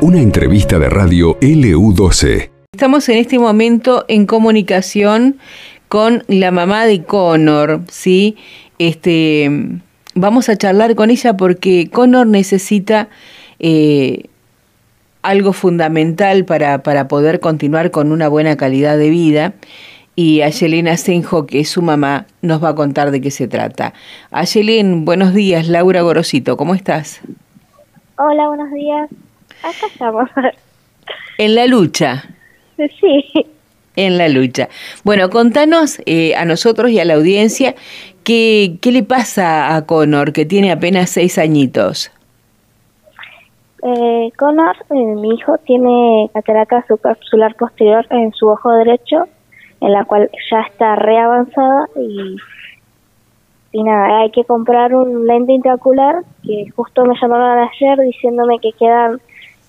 Una entrevista de radio LU12. Estamos en este momento en comunicación con la mamá de Connor, ¿sí? Este, vamos a charlar con ella porque Connor necesita eh, algo fundamental para, para poder continuar con una buena calidad de vida y Ayelena Senjo, que es su mamá, nos va a contar de qué se trata. Ayelen, buenos días, Laura Gorosito, ¿cómo estás? Hola, buenos días. Acá estamos. En la lucha. Sí. En la lucha. Bueno, contanos eh, a nosotros y a la audiencia qué, qué le pasa a Connor, que tiene apenas seis añitos. Eh, Connor, eh, mi hijo, tiene catarata subcapsular posterior en su ojo derecho, en la cual ya está reavanzada y, y nada, hay que comprar un lente intraocular que justo me llamaron ayer diciéndome que quedan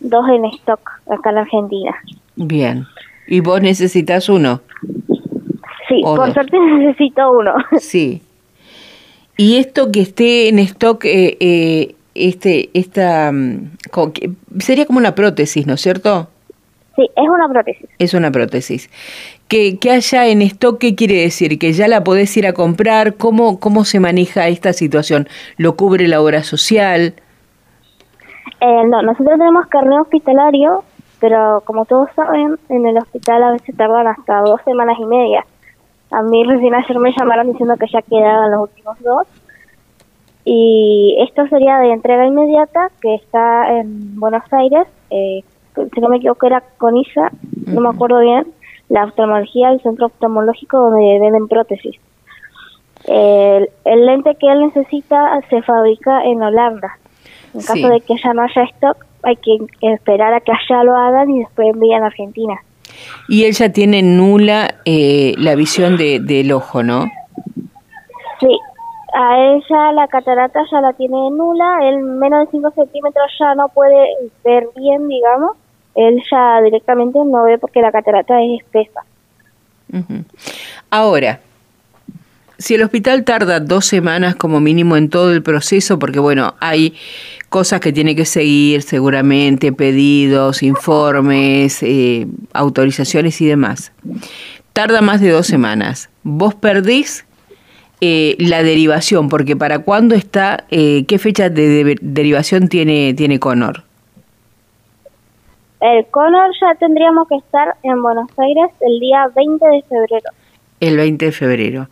dos en stock acá en Argentina. Bien. ¿Y vos necesitas uno? Sí, por suerte necesito uno. Sí. ¿Y esto que esté en stock, eh, eh, este, esta, mm, sería como una prótesis, ¿no es cierto? Sí, es una prótesis. Es una prótesis. Que, que haya en stock, ¿qué quiere decir? ¿Que ya la podés ir a comprar? ¿Cómo, cómo se maneja esta situación? ¿Lo cubre la obra social? Eh, no, nosotros tenemos carnet hospitalario, pero como todos saben, en el hospital a veces tardan hasta dos semanas y media. A mí recién ayer me llamaron diciendo que ya quedaban los últimos dos. Y esto sería de entrega inmediata, que está en Buenos Aires, eh, si no me equivoco era con ISA, no me acuerdo bien, la oftalmología, el centro oftalmológico donde venden prótesis. El, el lente que él necesita se fabrica en Holanda. En caso de que ya no haya stock, hay que esperar a que allá lo hagan y después envían a Argentina. Y él ya tiene nula eh, la visión de, del ojo, ¿no? Sí, a ella la catarata ya la tiene nula, él menos de 5 centímetros ya no puede ver bien, digamos, él ya directamente no ve porque la catarata es espesa. Ahora, si el hospital tarda dos semanas como mínimo en todo el proceso, porque bueno, hay cosas que tiene que seguir seguramente, pedidos, informes, eh, autorizaciones y demás. Tarda más de dos semanas. Vos perdís eh, la derivación, porque para cuándo está, eh, qué fecha de, derivación tiene, tiene Conor. El Conor ya tendríamos que estar en Buenos Aires el día 20 de febrero. El 20 de febrero.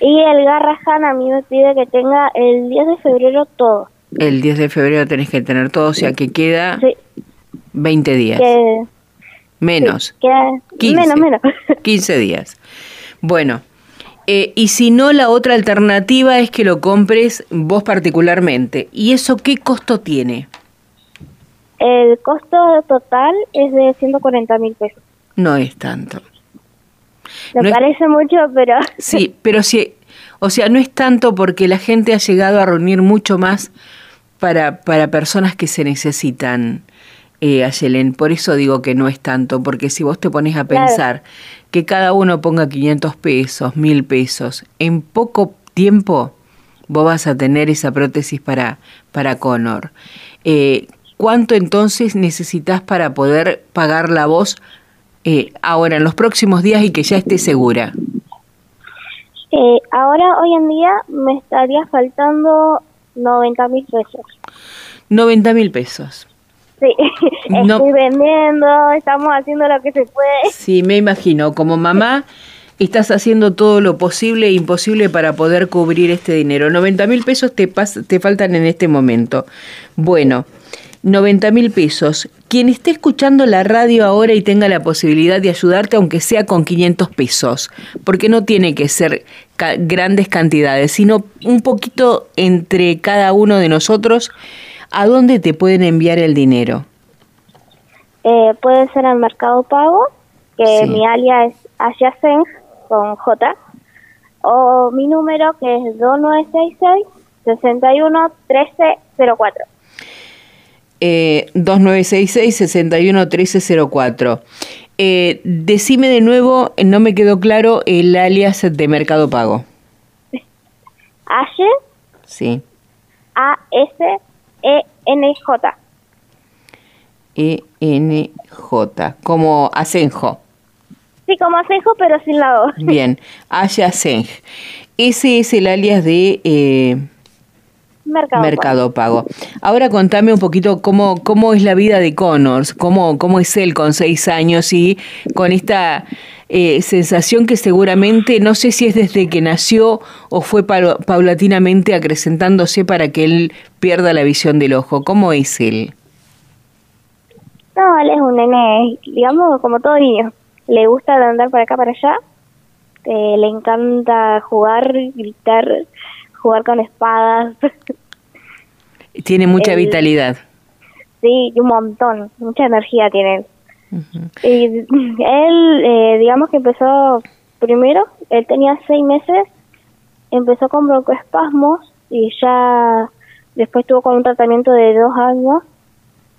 Y el Garrahan a mí me pide que tenga el 10 de febrero todo. El 10 de febrero tenés que tener todo, o sea que queda 20 días. menos. 15, menos, menos. 15 días. Bueno, eh, y si no, la otra alternativa es que lo compres vos particularmente. ¿Y eso qué costo tiene? El costo total es de 140 mil pesos. No es tanto. Me parece mucho, pero... Sí, pero sí, o sea, no es tanto porque la gente ha llegado a reunir mucho más para, para personas que se necesitan, eh, Ayelen. Por eso digo que no es tanto, porque si vos te pones a pensar que cada uno ponga 500 pesos, 1000 pesos, en poco tiempo vos vas a tener esa prótesis para, para Connor. Eh, ¿Cuánto entonces necesitas para poder pagar la voz eh, ahora en los próximos días y que ya esté segura? Eh, ahora, hoy en día, me estaría faltando 90 mil pesos. 90 mil pesos. Sí, estoy vendiendo, estamos haciendo lo que se puede. Sí, me imagino. Como mamá, estás haciendo todo lo posible e imposible para poder cubrir este dinero. 90 mil pesos te, te faltan en este momento. Bueno, 90 mil pesos. Quien esté escuchando la radio ahora y tenga la posibilidad de ayudarte, aunque sea con 500 pesos, porque no tiene que ser grandes cantidades, sino un poquito entre cada uno de nosotros, ¿a dónde te pueden enviar el dinero? Eh, puede ser al Mercado Pago, que mi alia es Asiaseng con J, o mi número que es 2966 61 1304 eh, 2966-611304. Eh, decime de nuevo, no me quedó claro el alias de Mercado Pago. H. Sí. A S E E-N-J. E-N-J, como Asenjo. Sí, como Asenjo, pero sin la O. Bien, Aya Asenj. Ese es el alias de eh, Mercado, Pago. Ahora contame un poquito cómo, cómo es la vida de Connors, cómo, cómo es él con seis años y con esta eh, sensación que seguramente, no sé si es desde que nació o fue paulatinamente acrecentándose para que él pierda la visión del ojo. ¿Cómo es él? No, él es un nene, digamos, como todo niño. Le gusta andar para acá, para allá. Eh, le encanta jugar, gritar, jugar con espadas. Tiene mucha vitalidad. Sí, un montón, mucha energía tiene. Y él, eh, digamos que empezó primero, él tenía seis meses, empezó con broncoespasmos y ya después tuvo con un tratamiento de dos años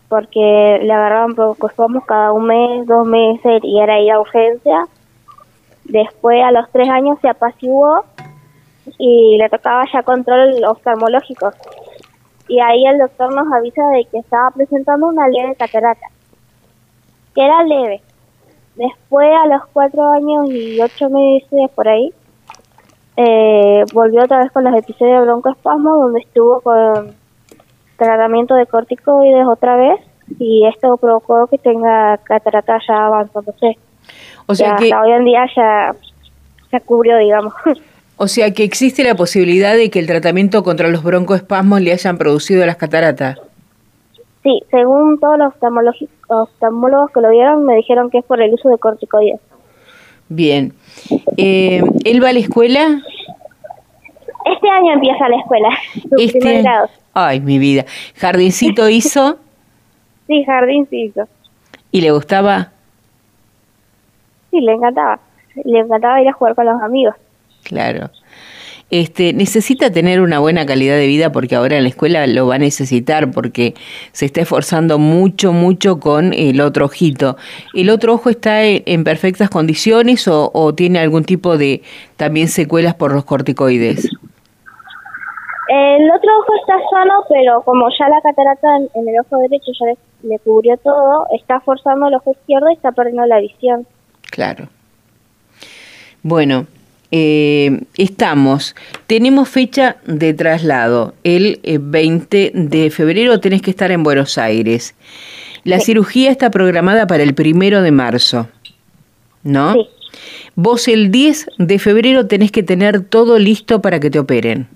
porque le agarraban broncoespasmos cada un mes, dos meses y era ir a urgencia. Después a los tres años se apaciguó y le tocaba ya control oftalmológico. Y ahí el doctor nos avisa de que estaba presentando una leve catarata, que era leve. Después, a los cuatro años y ocho meses por ahí, eh, volvió otra vez con los episodios de broncoespasmo, donde estuvo con tratamiento de corticoides otra vez, y esto provocó que tenga catarata ya avanzándose. O sea que... Hasta hoy en día ya se cubrió, digamos. O sea que existe la posibilidad de que el tratamiento contra los broncoespasmos le hayan producido las cataratas. Sí, según todos los oftalmólogos que lo vieron, me dijeron que es por el uso de corticoides. Bien. Eh, ¿Él va a la escuela? Este año empieza la escuela. Este... Ay, mi vida. ¿Jardincito hizo? sí, jardincito. ¿Y le gustaba? Sí, le encantaba. Le encantaba ir a jugar con los amigos. Claro. Este, necesita tener una buena calidad de vida porque ahora en la escuela lo va a necesitar porque se está esforzando mucho, mucho con el otro ojito. ¿El otro ojo está en, perfectas condiciones o, tiene algún tipo de también secuelas por los corticoides? El otro ojo está sano, pero como ya la catarata en, el ojo derecho ya le, cubrió todo, está forzando el ojo izquierdo y está perdiendo la visión. Claro. Bueno, eh, estamos, tenemos fecha de traslado, el 20 eh, de febrero tenés que estar en Buenos Aires. La cirugía está programada para el primero de marzo, ¿no? Sí. Vos el 10 de febrero tenés que tener todo listo para que te operen.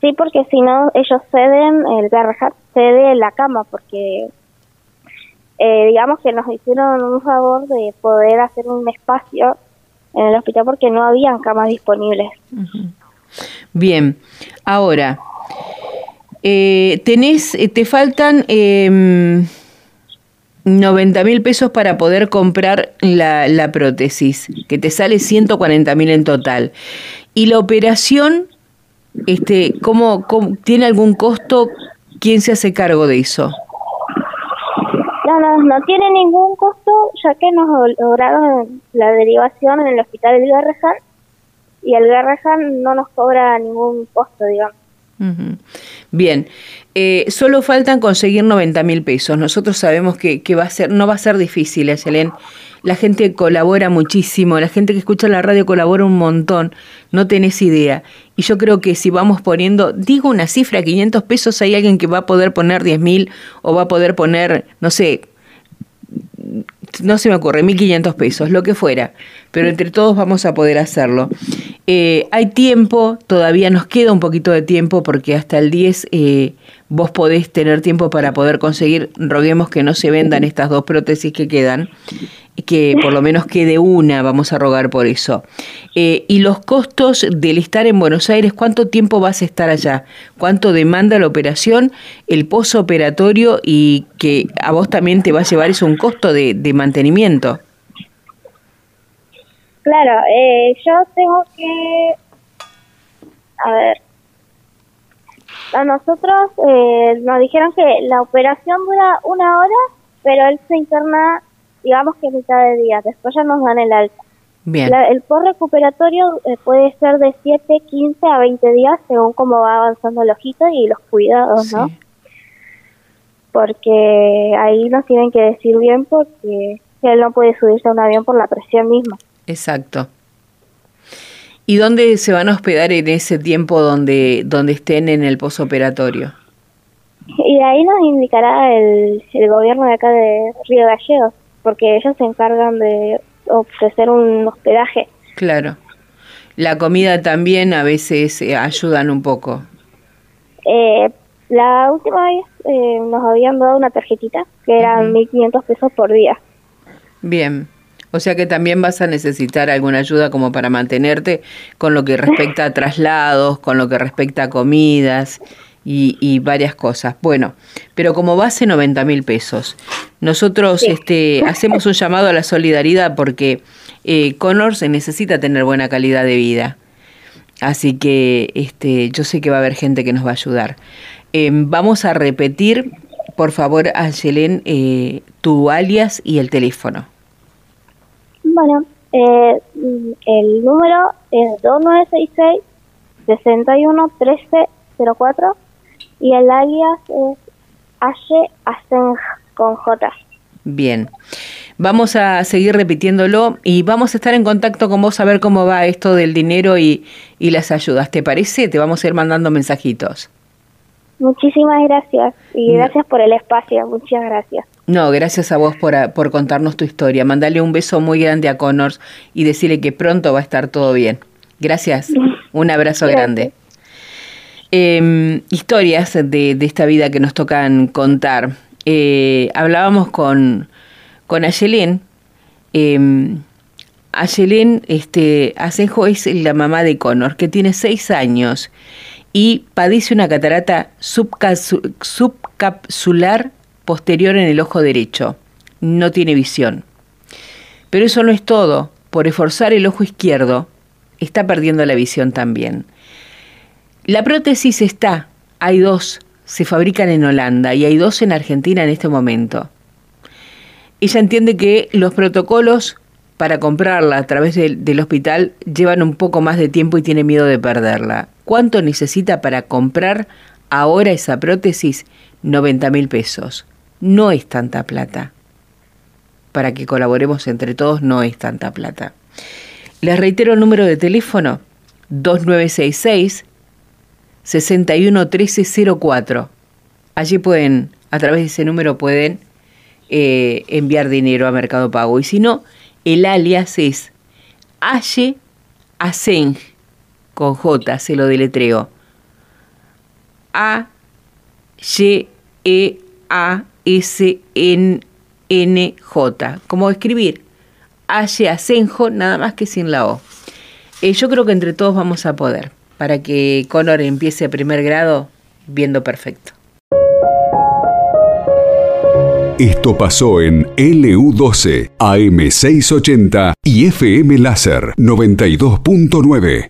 Sí, porque si no, ellos ceden, el Garrahat cede la cama, porque eh, digamos que nos hicieron un favor de poder hacer un espacio en el hospital porque no habían camas disponibles. Bien, ahora, eh, tenés, eh, te faltan eh, em, 90 mil pesos para poder comprar la, la prótesis, que te sale 140 mil en total. Y la operación, este, ¿cómo, ¿cómo, tiene algún costo? ¿Quién se hace cargo de eso? No, no, no tiene ningún costo, ya que nos lograron la derivación en el hospital del Garrahan y el Garrahan no nos cobra ningún costo, digamos. Bien, eh, solo faltan conseguir 90 mil pesos. Nosotros sabemos que, que, va a ser, no va a ser difícil, Ayelen. La gente colabora muchísimo, la gente que escucha la radio colabora un montón, no tenés idea. Y yo creo que si vamos poniendo, digo una cifra, 500 pesos, hay alguien que va a poder poner 10 mil o va a poder poner, no sé, no se me ocurre, 1.500 pesos, lo que fuera, pero entre todos vamos a poder hacerlo. Eh, hay tiempo, todavía nos queda un poquito de tiempo porque hasta el 10 eh, vos podés tener tiempo para poder conseguir, roguemos que no se vendan estas dos prótesis que quedan, que por lo menos quede una, vamos a rogar por eso. Eh, y los costos del estar en Buenos Aires, ¿cuánto tiempo vas a estar allá? ¿Cuánto demanda la operación, el posoperatorio y que a vos también te va a llevar eso un costo de, mantenimiento? Claro, eh, yo tengo que, a ver, a nosotros eh, nos dijeron que la operación dura una hora, pero él se interna digamos que mitad de día, después ya nos dan el alta. Bien. el post recuperatorio eh, puede ser de 7, 15 a 20 días según cómo va avanzando el ojito y los cuidados, ¿no? porque ahí nos tienen que decir bien porque él no puede subirse a un avión por la presión misma. Exacto. ¿Y dónde se van a hospedar en ese tiempo donde, donde estén en el posoperatorio? Y ahí nos indicará el, el gobierno de acá de Río Gallegos, porque ellos se encargan de ofrecer un hospedaje. Claro. La comida también a veces eh, ayudan un poco. Eh, la última vez eh, nos habían dado una tarjetita que eran 1.500 pesos por día. Bien. O sea que también vas a necesitar alguna ayuda como para mantenerte con lo que respecta a traslados, con lo que respecta a comidas y, varias cosas. Bueno, pero como base 90 mil pesos. Nosotros este, hacemos un llamado a la solidaridad porque eh, Connor se necesita tener buena calidad de vida. Así que este, yo sé que va a haber gente que nos va a ayudar. Em, vamos a repetir, por favor, a eh, tu alias y el teléfono. Bueno, eh, el número es 2966 611304 y el alias es H Aseng con J. Bien. Vamos a seguir repitiéndolo y vamos a estar en contacto con vos a ver cómo va esto del dinero y, y las ayudas. ¿Te parece? Te vamos a ir mandando mensajitos. Muchísimas gracias y gracias por el espacio. Muchas gracias. No, gracias a vos por, por contarnos tu historia. Mandale un beso muy grande a Connors y decirle que pronto va a estar todo bien. Gracias. Un abrazo grande. Em, historias de, esta vida que nos tocan contar. Eh, hablábamos con, con Ayelén. Eh, Ayelén este, Asenjo es la mamá de Connor, que tiene seis años y padece una catarata subcapsular posterior en el ojo derecho. No tiene visión. Pero eso no es todo. Por esforzar el ojo izquierdo, está perdiendo la visión también. La prótesis está, hay dos, se fabrican en Holanda y hay dos en Argentina en este momento. Ella entiende que los protocolos para comprarla a través del, hospital llevan un poco más de tiempo y tiene miedo de perderla. ¿Cuánto necesita para comprar ahora esa prótesis? 90 mil pesos. No es tanta plata. Para que colaboremos entre todos no es tanta plata. Les reitero el número de teléfono 2966 611304. Allí pueden, a través de ese número pueden eh, enviar dinero a Mercado Pago. Y si no, el alias es Aye Aseng, con J, se lo deletreo. A Y E A S N N J. Como escribir Aye Asenjo, nada más que sin la O. Eh, yo creo que entre todos vamos a poder para que Connor empiece a primer grado viendo perfecto. Esto pasó en LU12, AM680 y FM Láser 92.9.